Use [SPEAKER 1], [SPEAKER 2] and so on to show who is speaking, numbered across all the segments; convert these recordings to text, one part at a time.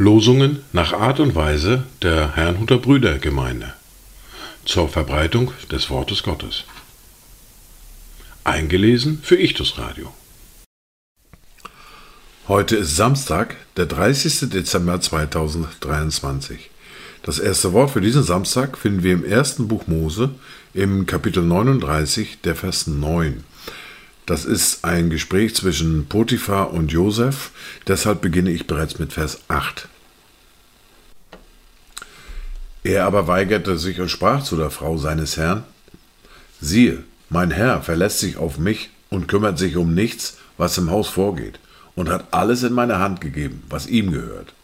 [SPEAKER 1] Losungen nach Art und Weise der Herrnhuter Brüdergemeinde zur Verbreitung des Wortes Gottes. Eingelesen für Ichtus Radio. Heute ist Samstag, der 30. Dezember 2023. Das erste Wort für diesen Samstag finden wir im ersten Buch Mose im Kapitel 39, der Vers 9. Das ist ein Gespräch zwischen Potiphar und Josef, deshalb beginne ich bereits mit Vers 8. Er aber weigerte sich und sprach zu der Frau seines Herrn, siehe, mein Herr verlässt sich auf mich und kümmert sich um nichts, was im Haus vorgeht, und hat alles in meine Hand gegeben, was ihm gehört.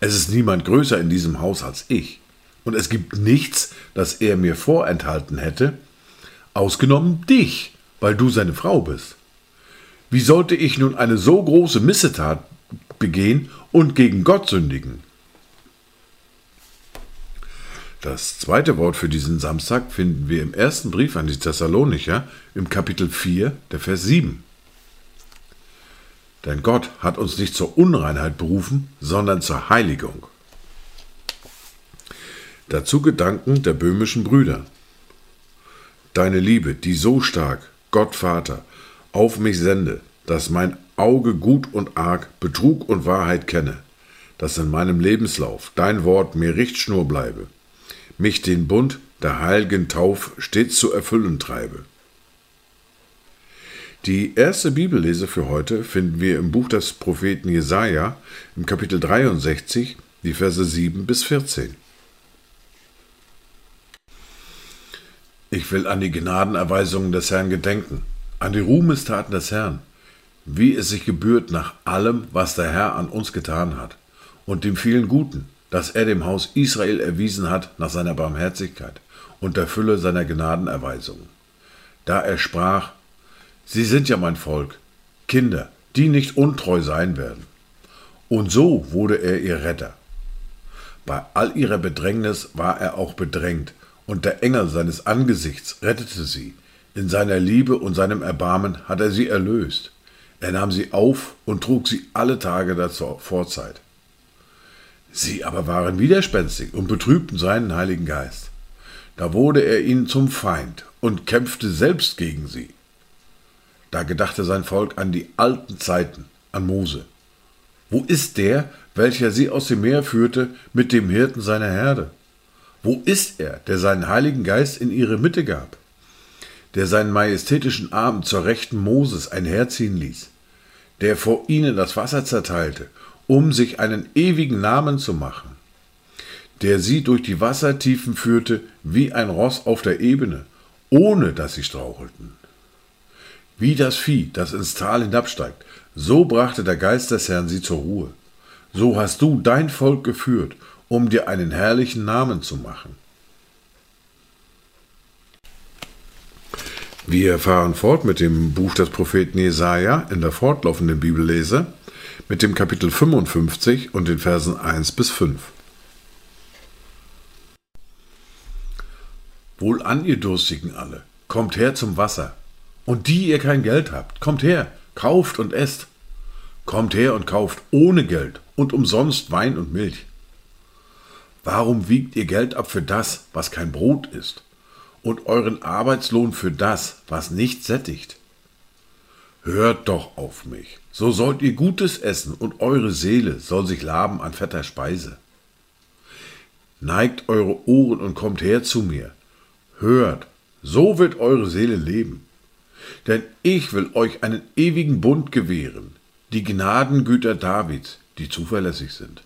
[SPEAKER 1] Es ist niemand größer in diesem Haus als ich, und es gibt nichts, das er mir vorenthalten hätte, ausgenommen dich, weil du seine Frau bist. Wie sollte ich nun eine so große Missetat begehen und gegen Gott sündigen? Das zweite Wort für diesen Samstag finden wir im ersten Brief an die Thessalonicher im Kapitel 4, der Vers 7. Denn Gott hat uns nicht zur Unreinheit berufen, sondern zur Heiligung. Dazu Gedanken der böhmischen Brüder. Deine Liebe, die so stark, Gott Vater, auf mich sende, dass mein Auge gut und arg Betrug und Wahrheit kenne, dass in meinem Lebenslauf dein Wort mir Richtschnur bleibe mich den Bund der heiligen Tauf stets zu erfüllen treibe. Die erste Bibellese für heute finden wir im Buch des Propheten Jesaja im Kapitel 63, die Verse 7 bis 14. Ich will an die Gnadenerweisungen des Herrn gedenken, an die Ruhmestaten des Herrn, wie es sich gebührt nach allem, was der Herr an uns getan hat, und dem vielen Guten, das er dem Haus Israel erwiesen hat nach seiner Barmherzigkeit und der Fülle seiner Gnadenerweisungen. Da er sprach, Sie sind ja mein Volk, Kinder, die nicht untreu sein werden. Und so wurde er ihr Retter. Bei all ihrer Bedrängnis war er auch bedrängt, und der Engel seines Angesichts rettete sie. In seiner Liebe und seinem Erbarmen hat er sie erlöst. Er nahm sie auf und trug sie alle Tage der Vorzeit. Sie aber waren widerspenstig und betrübten seinen Heiligen Geist. Da wurde er ihnen zum Feind und kämpfte selbst gegen sie. Da gedachte sein Volk an die alten Zeiten, an Mose. Wo ist der, welcher sie aus dem Meer führte mit dem Hirten seiner Herde? Wo ist er, der seinen Heiligen Geist in ihre Mitte gab? Der seinen majestätischen Arm zur Rechten Moses einherziehen ließ? Der vor ihnen das Wasser zerteilte um sich einen ewigen Namen zu machen, der sie durch die Wassertiefen führte wie ein Ross auf der Ebene, ohne dass sie strauchelten. Wie das Vieh, das ins Tal hinabsteigt, so brachte der Geist des Herrn sie zur Ruhe. So hast du dein Volk geführt, um dir einen herrlichen Namen zu machen. Wir fahren fort mit dem Buch des Propheten Jesaja in der fortlaufenden Bibellese mit dem Kapitel 55 und den Versen 1 bis 5. Wohlan, ihr Durstigen alle, kommt her zum Wasser. Und die ihr kein Geld habt, kommt her, kauft und esst. Kommt her und kauft ohne Geld und umsonst Wein und Milch. Warum wiegt ihr Geld ab für das, was kein Brot ist, und euren Arbeitslohn für das, was nicht sättigt? Hört doch auf mich, so sollt ihr Gutes essen, und eure Seele soll sich laben an fetter Speise. Neigt eure Ohren und kommt her zu mir. Hört, so wird eure Seele leben. Denn ich will euch einen ewigen Bund gewähren, die Gnadengüter Davids, die zuverlässig sind.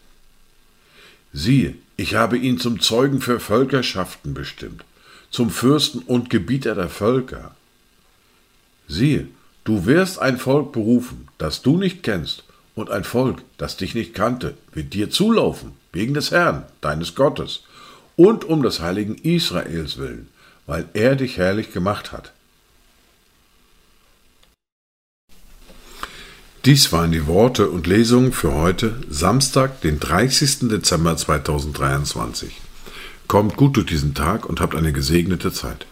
[SPEAKER 1] Siehe, ich habe ihn zum Zeugen für Völkerschaften bestimmt, zum Fürsten und Gebieter der Völker. Siehe, Du wirst ein Volk berufen, das du nicht kennst, und ein Volk, das dich nicht kannte, wird dir zulaufen, wegen des Herrn, deines Gottes, und um des heiligen Israels willen, weil er dich herrlich gemacht hat. Dies waren die Worte und Lesungen für heute, Samstag, den 30. Dezember 2023. Kommt gut durch diesen Tag und habt eine gesegnete Zeit.